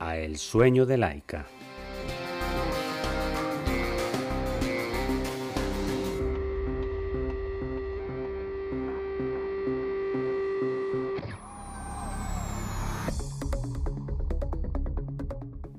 a El sueño de Laika.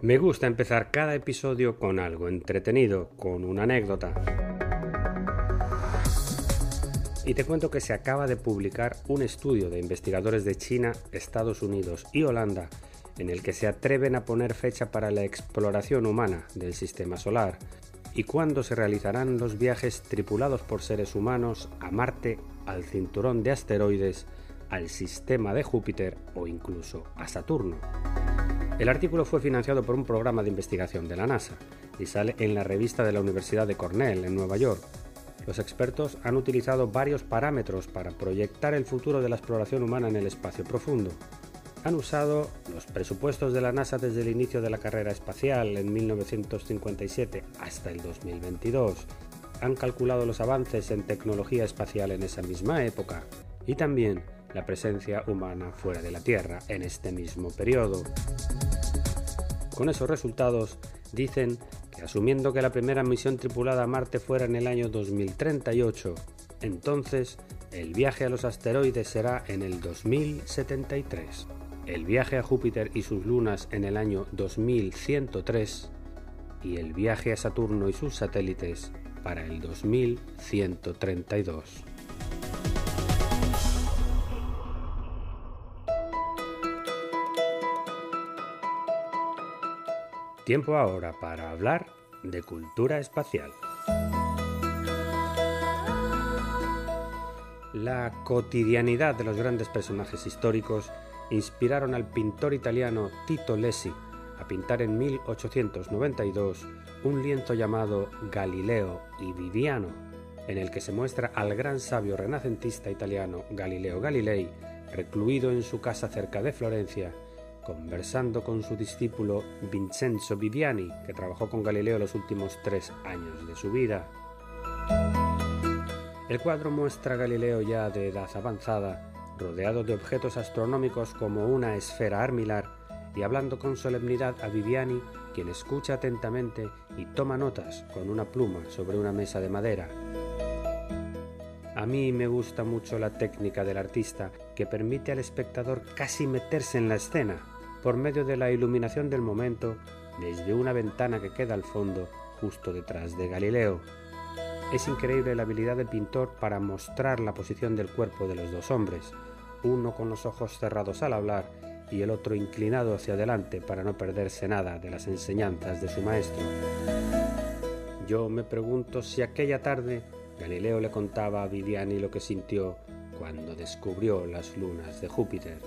Me gusta empezar cada episodio con algo entretenido, con una anécdota. Y te cuento que se acaba de publicar un estudio de investigadores de China, Estados Unidos y Holanda en el que se atreven a poner fecha para la exploración humana del sistema solar y cuándo se realizarán los viajes tripulados por seres humanos a Marte, al cinturón de asteroides, al sistema de Júpiter o incluso a Saturno. El artículo fue financiado por un programa de investigación de la NASA y sale en la revista de la Universidad de Cornell en Nueva York. Los expertos han utilizado varios parámetros para proyectar el futuro de la exploración humana en el espacio profundo. Han usado los presupuestos de la NASA desde el inicio de la carrera espacial en 1957 hasta el 2022. Han calculado los avances en tecnología espacial en esa misma época y también la presencia humana fuera de la Tierra en este mismo periodo. Con esos resultados, dicen que asumiendo que la primera misión tripulada a Marte fuera en el año 2038, entonces el viaje a los asteroides será en el 2073, el viaje a Júpiter y sus lunas en el año 2103 y el viaje a Saturno y sus satélites para el 2132. Tiempo ahora para hablar de cultura espacial. La cotidianidad de los grandes personajes históricos inspiraron al pintor italiano Tito Lessi a pintar en 1892 un lienzo llamado Galileo y Viviano, en el que se muestra al gran sabio renacentista italiano Galileo Galilei recluido en su casa cerca de Florencia conversando con su discípulo Vincenzo Viviani, que trabajó con Galileo los últimos tres años de su vida. El cuadro muestra a Galileo ya de edad avanzada, rodeado de objetos astronómicos como una esfera armilar, y hablando con solemnidad a Viviani, quien escucha atentamente y toma notas con una pluma sobre una mesa de madera. A mí me gusta mucho la técnica del artista que permite al espectador casi meterse en la escena, por medio de la iluminación del momento desde una ventana que queda al fondo justo detrás de Galileo. Es increíble la habilidad del pintor para mostrar la posición del cuerpo de los dos hombres, uno con los ojos cerrados al hablar y el otro inclinado hacia adelante para no perderse nada de las enseñanzas de su maestro. Yo me pregunto si aquella tarde Galileo le contaba a Viviani lo que sintió cuando descubrió las lunas de Júpiter.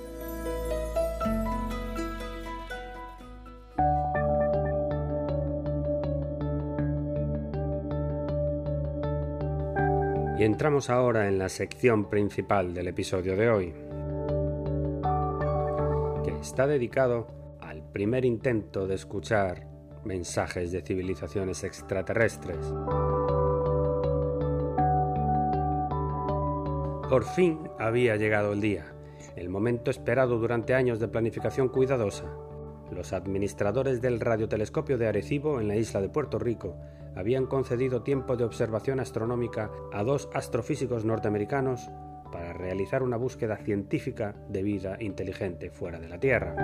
Entramos ahora en la sección principal del episodio de hoy, que está dedicado al primer intento de escuchar mensajes de civilizaciones extraterrestres. Por fin había llegado el día, el momento esperado durante años de planificación cuidadosa. Los administradores del radiotelescopio de Arecibo en la isla de Puerto Rico habían concedido tiempo de observación astronómica a dos astrofísicos norteamericanos para realizar una búsqueda científica de vida inteligente fuera de la Tierra.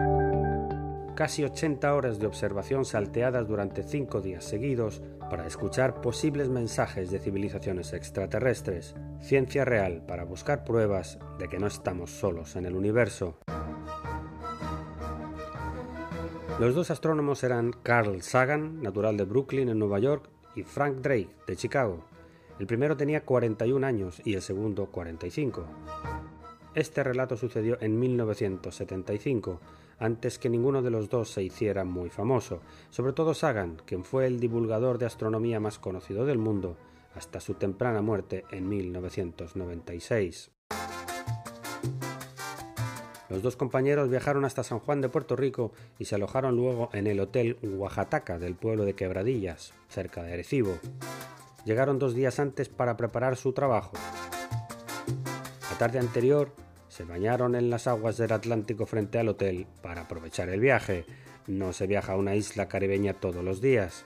Casi 80 horas de observación salteadas durante cinco días seguidos para escuchar posibles mensajes de civilizaciones extraterrestres, ciencia real para buscar pruebas de que no estamos solos en el universo. Los dos astrónomos eran Carl Sagan, natural de Brooklyn en Nueva York, y Frank Drake, de Chicago. El primero tenía 41 años y el segundo 45. Este relato sucedió en 1975, antes que ninguno de los dos se hiciera muy famoso, sobre todo Sagan, quien fue el divulgador de astronomía más conocido del mundo hasta su temprana muerte en 1996. Los dos compañeros viajaron hasta San Juan de Puerto Rico y se alojaron luego en el Hotel Oaxaca del pueblo de Quebradillas, cerca de Arecibo. Llegaron dos días antes para preparar su trabajo. La tarde anterior se bañaron en las aguas del Atlántico frente al hotel para aprovechar el viaje. No se viaja a una isla caribeña todos los días.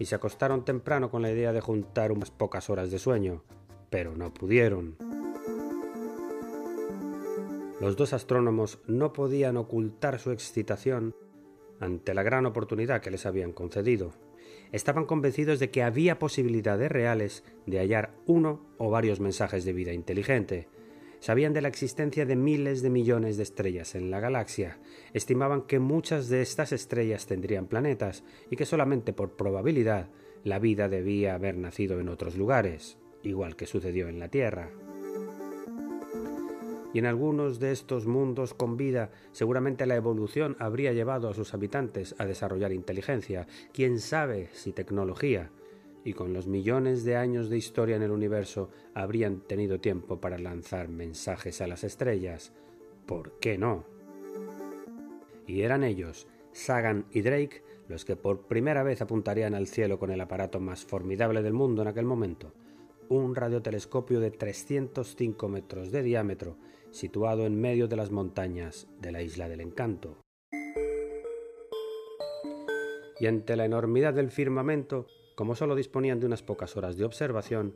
Y se acostaron temprano con la idea de juntar unas pocas horas de sueño, pero no pudieron. Los dos astrónomos no podían ocultar su excitación ante la gran oportunidad que les habían concedido. Estaban convencidos de que había posibilidades reales de hallar uno o varios mensajes de vida inteligente. Sabían de la existencia de miles de millones de estrellas en la galaxia. Estimaban que muchas de estas estrellas tendrían planetas y que solamente por probabilidad la vida debía haber nacido en otros lugares, igual que sucedió en la Tierra y en algunos de estos mundos con vida seguramente la evolución habría llevado a sus habitantes a desarrollar inteligencia, quién sabe si tecnología, y con los millones de años de historia en el universo habrían tenido tiempo para lanzar mensajes a las estrellas. ¿Por qué no? Y eran ellos, Sagan y Drake, los que por primera vez apuntarían al cielo con el aparato más formidable del mundo en aquel momento, un radiotelescopio de 305 metros de diámetro situado en medio de las montañas de la isla del encanto. Y ante la enormidad del firmamento, como solo disponían de unas pocas horas de observación,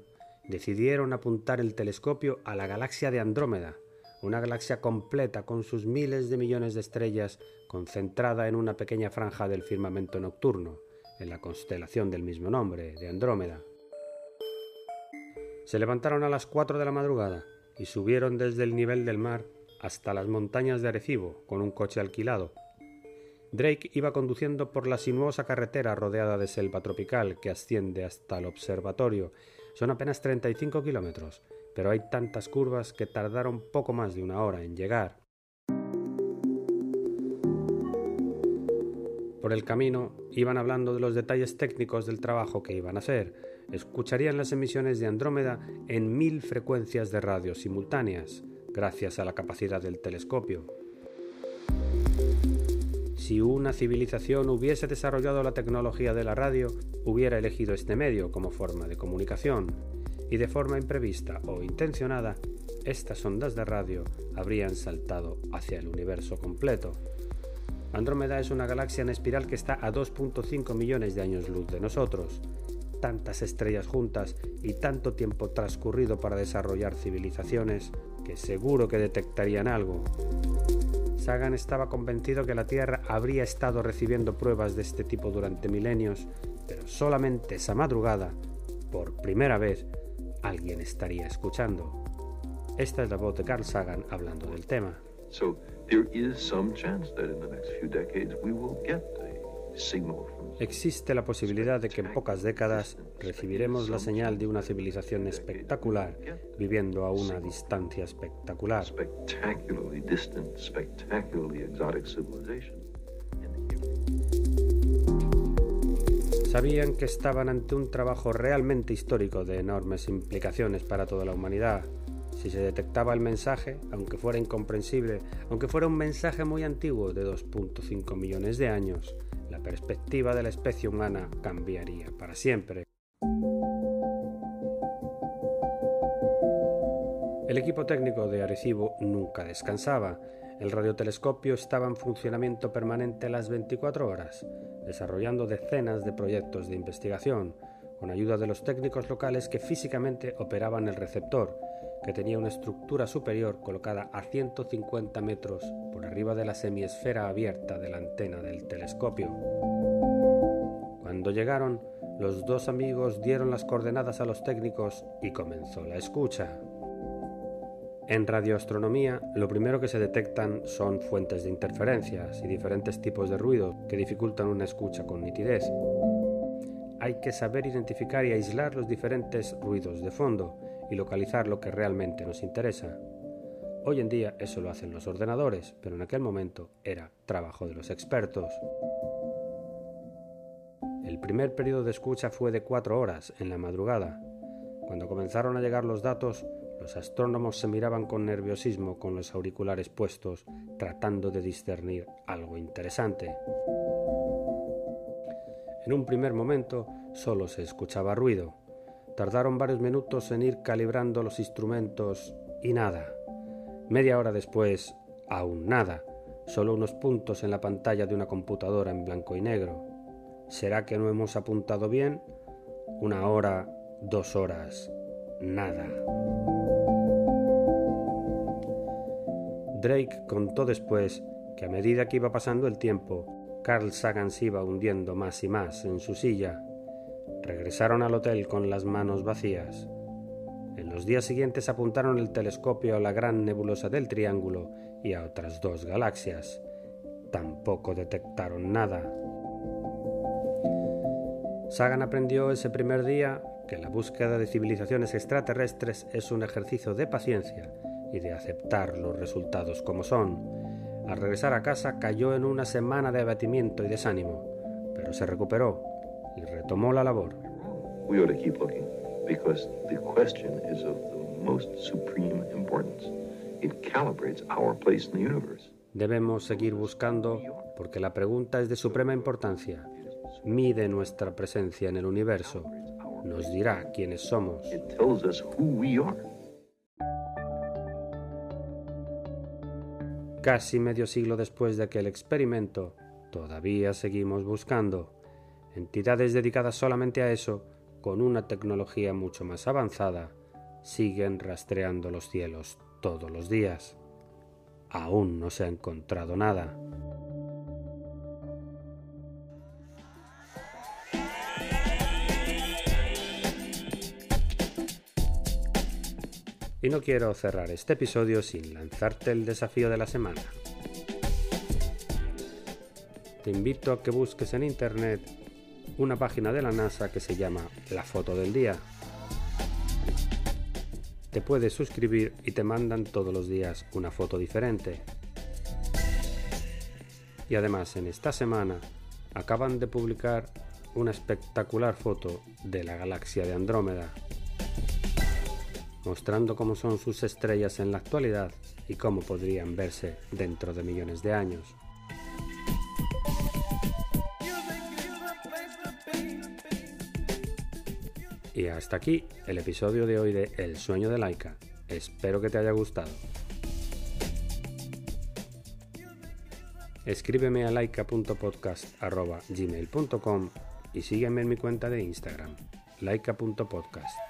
decidieron apuntar el telescopio a la galaxia de Andrómeda, una galaxia completa con sus miles de millones de estrellas concentrada en una pequeña franja del firmamento nocturno, en la constelación del mismo nombre, de Andrómeda. Se levantaron a las cuatro de la madrugada y subieron desde el nivel del mar hasta las montañas de Arecibo con un coche alquilado. Drake iba conduciendo por la sinuosa carretera rodeada de selva tropical que asciende hasta el observatorio. Son apenas 35 kilómetros, pero hay tantas curvas que tardaron poco más de una hora en llegar. Por el camino iban hablando de los detalles técnicos del trabajo que iban a hacer, escucharían las emisiones de Andrómeda en mil frecuencias de radio simultáneas, gracias a la capacidad del telescopio. Si una civilización hubiese desarrollado la tecnología de la radio, hubiera elegido este medio como forma de comunicación, y de forma imprevista o intencionada, estas ondas de radio habrían saltado hacia el universo completo. Andrómeda es una galaxia en espiral que está a 2.5 millones de años luz de nosotros, tantas estrellas juntas y tanto tiempo transcurrido para desarrollar civilizaciones que seguro que detectarían algo. Sagan estaba convencido que la Tierra habría estado recibiendo pruebas de este tipo durante milenios, pero solamente esa madrugada, por primera vez, alguien estaría escuchando. Esta es la voz de Carl Sagan hablando del tema. So there is some chance that in the next few decades we will get existe la posibilidad de que en pocas décadas recibiremos la señal de una civilización espectacular viviendo a una distancia espectacular. Sabían que estaban ante un trabajo realmente histórico de enormes implicaciones para toda la humanidad. Si se detectaba el mensaje, aunque fuera incomprensible, aunque fuera un mensaje muy antiguo de 2.5 millones de años, perspectiva de la especie humana cambiaría para siempre. El equipo técnico de Arecibo nunca descansaba. El radiotelescopio estaba en funcionamiento permanente las 24 horas, desarrollando decenas de proyectos de investigación, con ayuda de los técnicos locales que físicamente operaban el receptor, que tenía una estructura superior colocada a 150 metros por arriba de la semiesfera abierta de la antena del telescopio. Cuando llegaron, los dos amigos dieron las coordenadas a los técnicos y comenzó la escucha. En radioastronomía, lo primero que se detectan son fuentes de interferencias y diferentes tipos de ruido que dificultan una escucha con nitidez. Hay que saber identificar y aislar los diferentes ruidos de fondo y localizar lo que realmente nos interesa. Hoy en día eso lo hacen los ordenadores, pero en aquel momento era trabajo de los expertos. El primer periodo de escucha fue de cuatro horas, en la madrugada. Cuando comenzaron a llegar los datos, los astrónomos se miraban con nerviosismo con los auriculares puestos, tratando de discernir algo interesante. En un primer momento solo se escuchaba ruido. Tardaron varios minutos en ir calibrando los instrumentos y nada. Media hora después, aún nada, solo unos puntos en la pantalla de una computadora en blanco y negro. ¿Será que no hemos apuntado bien? Una hora, dos horas, nada. Drake contó después que a medida que iba pasando el tiempo, Carl Sagan se iba hundiendo más y más en su silla. Regresaron al hotel con las manos vacías. En los días siguientes apuntaron el telescopio a la gran nebulosa del Triángulo y a otras dos galaxias. Tampoco detectaron nada. Sagan aprendió ese primer día que la búsqueda de civilizaciones extraterrestres es un ejercicio de paciencia y de aceptar los resultados como son. Al regresar a casa cayó en una semana de abatimiento y desánimo, pero se recuperó y retomó la labor. Debemos seguir buscando porque la pregunta es de suprema importancia. Mide nuestra presencia en el universo, nos dirá quiénes somos. Casi medio siglo después de aquel experimento, todavía seguimos buscando. Entidades dedicadas solamente a eso, con una tecnología mucho más avanzada, siguen rastreando los cielos todos los días. Aún no se ha encontrado nada. Y no quiero cerrar este episodio sin lanzarte el desafío de la semana. Te invito a que busques en internet una página de la NASA que se llama La Foto del Día. Te puedes suscribir y te mandan todos los días una foto diferente. Y además en esta semana acaban de publicar una espectacular foto de la galaxia de Andrómeda mostrando cómo son sus estrellas en la actualidad y cómo podrían verse dentro de millones de años. Y hasta aquí el episodio de hoy de El sueño de Laika. Espero que te haya gustado. Escríbeme a laika.podcast.gmail.com y sígueme en mi cuenta de Instagram, laika.podcast.